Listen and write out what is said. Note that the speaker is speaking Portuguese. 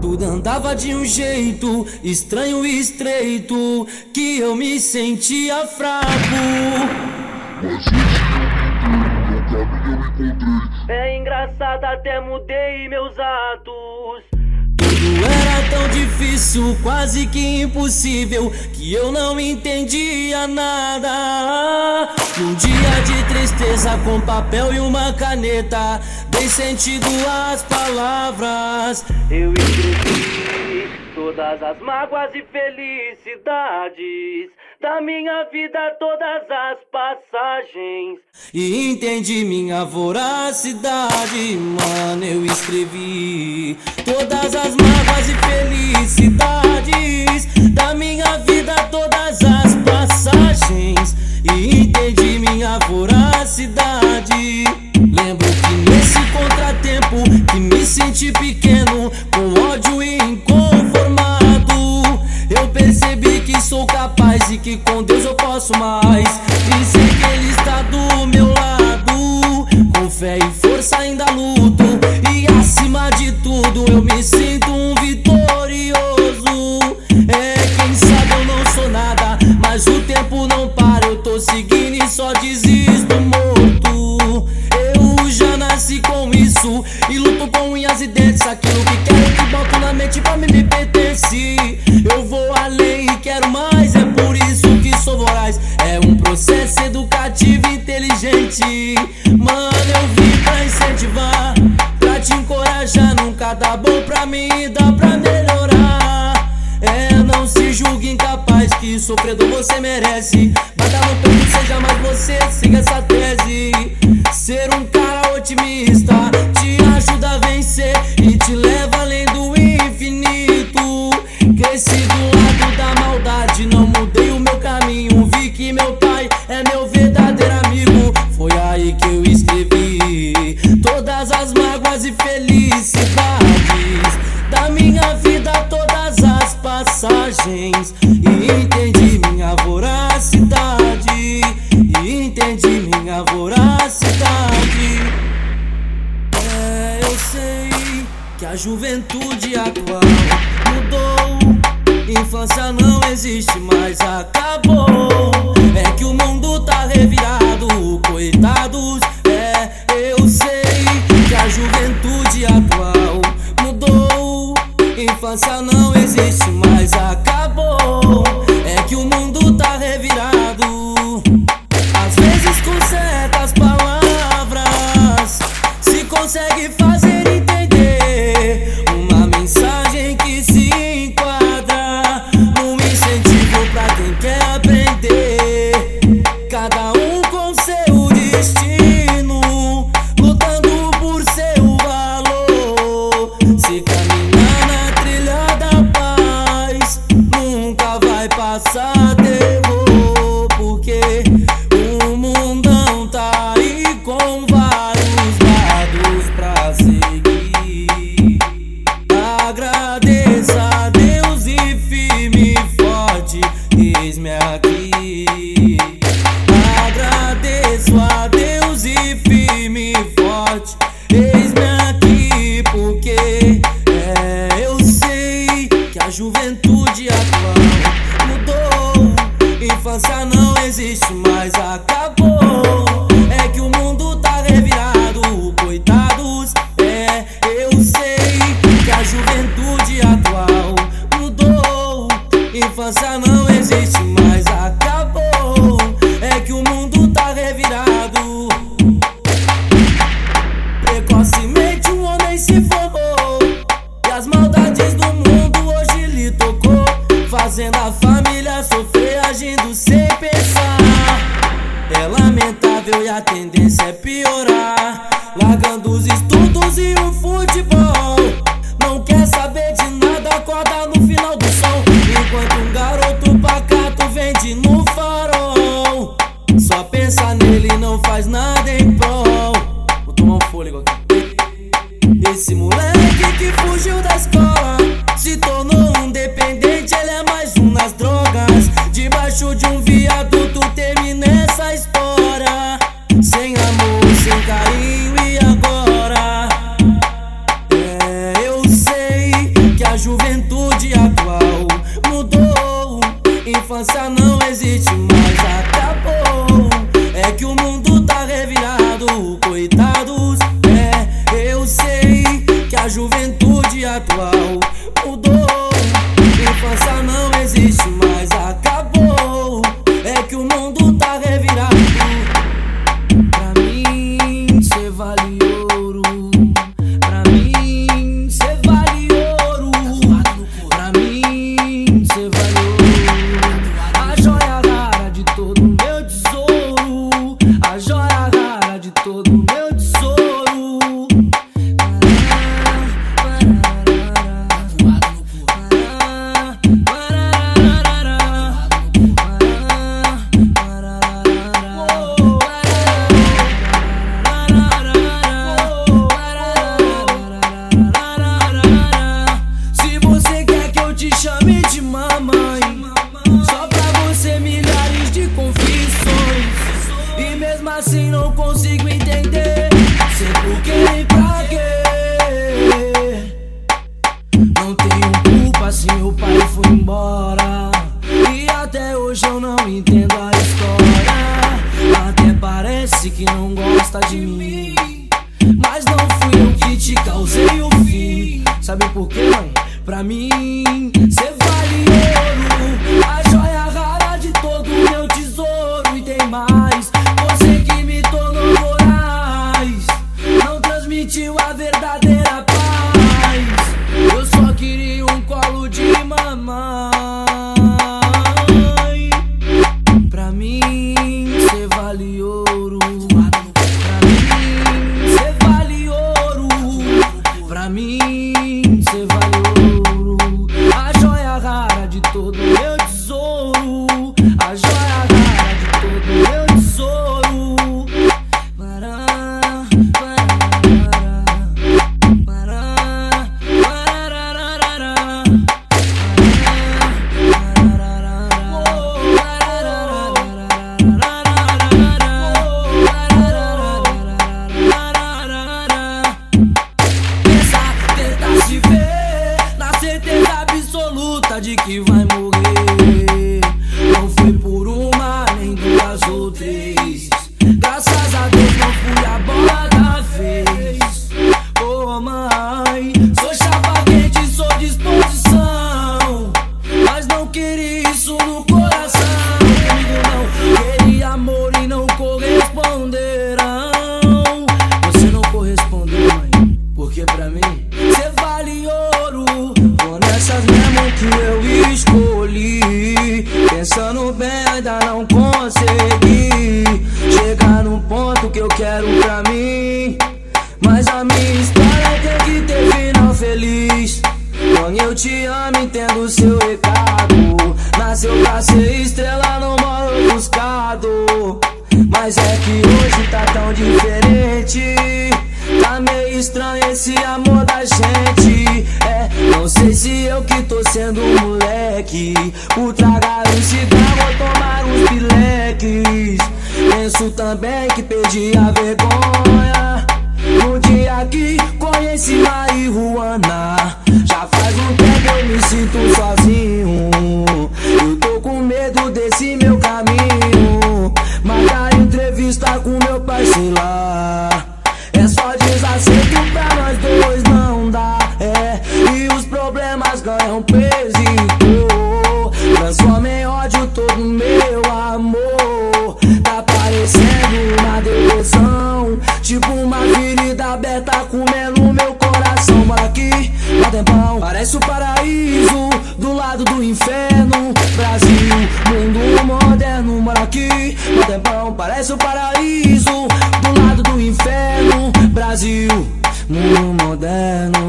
Tudo andava de um jeito estranho e estreito que eu me sentia fraco. Mas esse eu mudei, meu caminho eu encontrei. É engraçado, até mudei meus atos. Difícil, quase que impossível, que eu não entendia nada. Num dia de tristeza, com papel e uma caneta, dei sentido às palavras. Eu escrevi todas as mágoas e felicidades da minha vida, todas as passagens. E entendi minha voracidade, mano. Eu escrevi todas as mágoas e felicidades da minha vida, todas as passagens. E entendi minha voracidade. Lembro que nesse contratempo que me senti pequeno, posso mais. Que Ele está do meu lado, com fé e força ainda luto. E acima de tudo eu me sinto um vitorioso. É, quem sabe eu não sou nada, mas o tempo não para. Eu tô seguindo e só desisto morto. Eu já nasci com isso e luto com unhas e dentes. Aquilo que quero que boto na mente pra mim me pertence. Eu vou além educativo e inteligente. Mano, eu vim pra incentivar, pra te encorajar. Nunca dá bom pra mim, dá pra melhorar. É, não se julgue incapaz, que sofredor você merece. Bata no peito, seja mais você, siga essa tese. Minha voracidade. É, eu sei que a juventude atual mudou. Infância não existe mais, acabou. É que o mundo tá revirado, coitados. outside fazenda dentro de um viaduto termina essa história. Sem amor, sem carinho e agora. É, eu sei que a juventude atual mudou. Infância não existe mais, acabou. É que o mundo tá revirado, coitado. assim não consigo entender. Sei por que e pra quê. Não tenho culpa se o pai foi embora. E até hoje eu não entendo a história. Até parece que não gosta de mim. Mas não fui eu que te causei o fim. Sabe por quê. Pra mim, cê Pra corresponderão Você não correspondeu mãe porque pra mim cê vale ouro. Vou nessas mesmo que eu escolhi. Pensando bem, ainda não consegui chegar no ponto que eu quero pra mim. Mas a minha história tem que ter final feliz. Mãe, eu te amo, entendo seu recado. Nasceu pra ser estrela, não moro buscado. Mas é que hoje tá tão diferente. Tá meio estranho esse amor da gente. É, não sei se eu que tô sendo moleque. Por tragar um cigarro ou tomar uns pileques. Penso também que perdi a vergonha. Tá parecendo uma depressão. Tipo uma ferida aberta comendo meu coração. Mora aqui, há tempão. Parece o paraíso do lado do inferno. Brasil, mundo moderno. Mora aqui, há tempão. Parece o paraíso do lado do inferno. Brasil, mundo moderno.